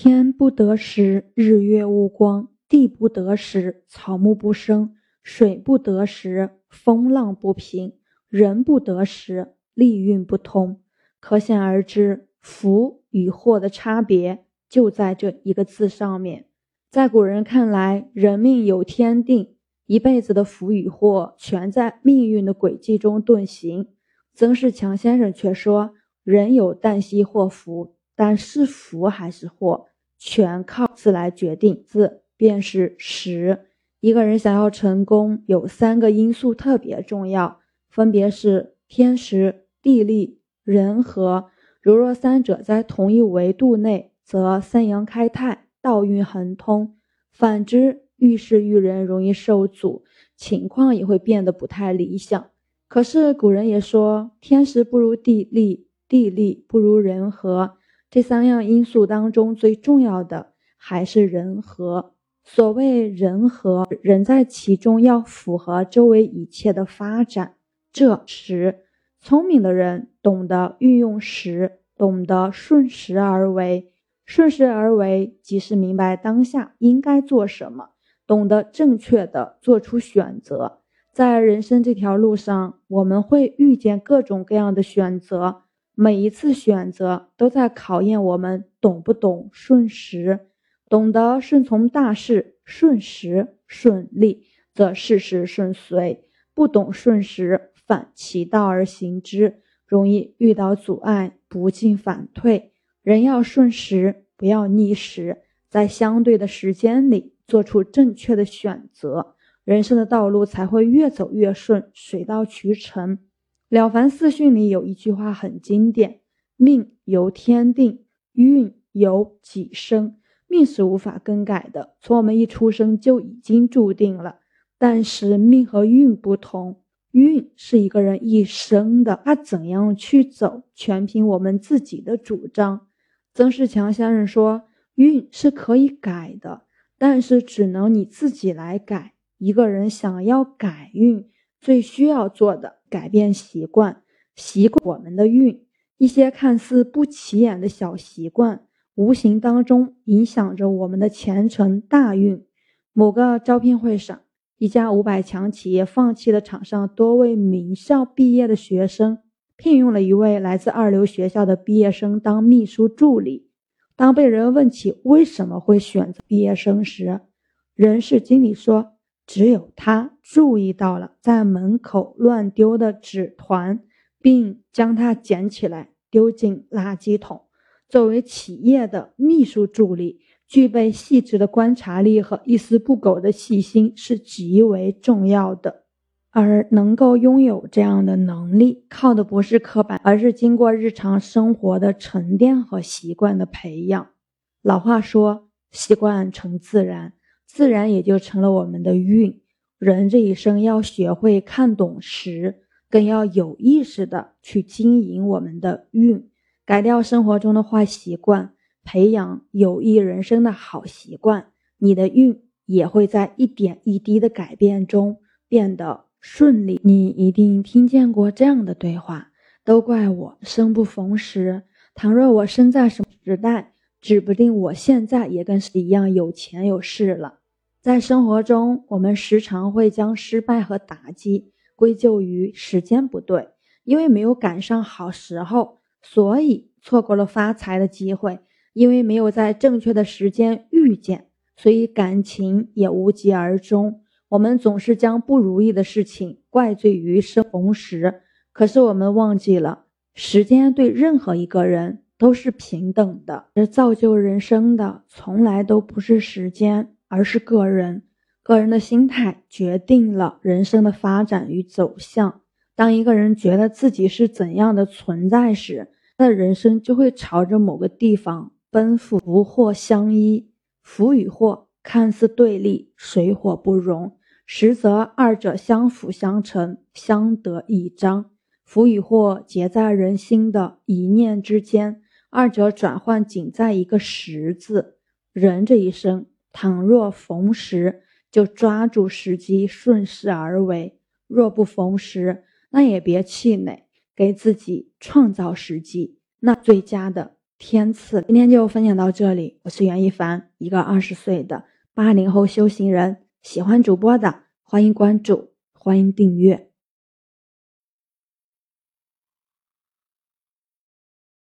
天不得时，日月无光；地不得时，草木不生；水不得时，风浪不平；人不得时，利运不通。可想而知，福与祸的差别就在这一个字上面。在古人看来，人命有天定，一辈子的福与祸全在命运的轨迹中遁形。曾仕强先生却说：“人有旦夕祸福。”但是福还是祸，全靠字来决定。字便是时。一个人想要成功，有三个因素特别重要，分别是天时、地利、人和。如若三者在同一维度内，则三阳开泰，道运亨通；反之，遇事遇人容易受阻，情况也会变得不太理想。可是古人也说，天时不如地利，地利不如人和。这三样因素当中，最重要的还是人和。所谓人和，人在其中要符合周围一切的发展。这时，聪明的人懂得运用时，懂得顺时而为。顺势而为，即是明白当下应该做什么，懂得正确的做出选择。在人生这条路上，我们会遇见各种各样的选择。每一次选择都在考验我们懂不懂顺时，懂得顺从大势，顺时顺利，则事事顺遂；不懂顺时，反其道而行之，容易遇到阻碍，不进反退。人要顺时，不要逆时，在相对的时间里做出正确的选择，人生的道路才会越走越顺，水到渠成。《了凡四训》里有一句话很经典：“命由天定，运由己生。”命是无法更改的，从我们一出生就已经注定了。但是命和运不同，运是一个人一生的，他怎样去走，全凭我们自己的主张。曾仕强先生说：“运是可以改的，但是只能你自己来改。一个人想要改运，最需要做的。”改变习惯，习惯我们的运。一些看似不起眼的小习惯，无形当中影响着我们的前程大运。某个招聘会上，一家五百强企业放弃了场上多位名校毕业的学生，聘用了一位来自二流学校的毕业生当秘书助理。当被人问起为什么会选择毕业生时，人事经理说。只有他注意到了在门口乱丢的纸团，并将它捡起来丢进垃圾桶。作为企业的秘书助理，具备细致的观察力和一丝不苟的细心是极为重要的。而能够拥有这样的能力，靠的不是刻板，而是经过日常生活的沉淀和习惯的培养。老话说：“习惯成自然。”自然也就成了我们的运。人这一生要学会看懂时，更要有意识的去经营我们的运，改掉生活中的坏习惯，培养有益人生的好习惯，你的运也会在一点一滴的改变中变得顺利。你一定听见过这样的对话：都怪我生不逢时，倘若我生在什么时代，指不定我现在也跟是一样有钱有势了。在生活中，我们时常会将失败和打击归咎于时间不对，因为没有赶上好时候，所以错过了发财的机会；因为没有在正确的时间遇见，所以感情也无疾而终。我们总是将不如意的事情怪罪于生逢时，可是我们忘记了，时间对任何一个人都是平等的，而造就人生的从来都不是时间。而是个人，个人的心态决定了人生的发展与走向。当一个人觉得自己是怎样的存在时，他的人生就会朝着某个地方奔赴。福祸相依，福与祸看似对立，水火不容，实则二者相辅相成，相得益彰。福与祸结在人心的一念之间，二者转换仅在一个“时”字。人这一生。倘若逢时，就抓住时机，顺势而为；若不逢时，那也别气馁，给自己创造时机。那最佳的天赐。今天就分享到这里，我是袁一凡，一个二十岁的八零后修行人。喜欢主播的，欢迎关注，欢迎订阅。